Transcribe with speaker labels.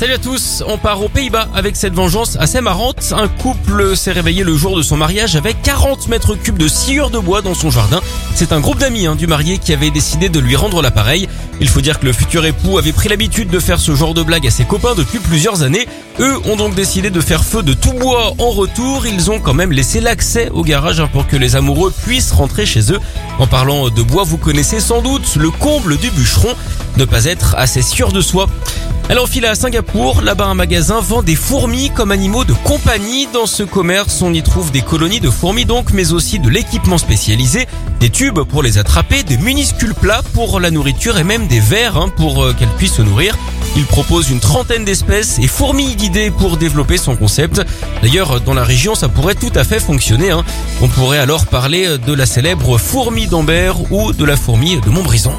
Speaker 1: Salut à tous, on part aux Pays-Bas avec cette vengeance assez marrante. Un couple s'est réveillé le jour de son mariage avec 40 mètres cubes de sciure de bois dans son jardin. C'est un groupe d'amis hein, du marié qui avait décidé de lui rendre l'appareil. Il faut dire que le futur époux avait pris l'habitude de faire ce genre de blague à ses copains depuis plusieurs années. Eux ont donc décidé de faire feu de tout bois en retour. Ils ont quand même laissé l'accès au garage hein, pour que les amoureux puissent rentrer chez eux. En parlant de bois, vous connaissez sans doute le comble du bûcheron, ne pas être assez sûr de soi. Elle enfile à Singapour. Là-bas, un magasin vend des fourmis comme animaux de compagnie. Dans ce commerce, on y trouve des colonies de fourmis donc, mais aussi de l'équipement spécialisé, des tubes pour les attraper, des minuscules plats pour la nourriture et même des verres hein, pour euh, qu'elles puissent se nourrir. Il propose une trentaine d'espèces et fourmis d'idées pour développer son concept. D'ailleurs, dans la région, ça pourrait tout à fait fonctionner. Hein. On pourrait alors parler de la célèbre fourmi d'Ambert ou de la fourmi de Montbrison.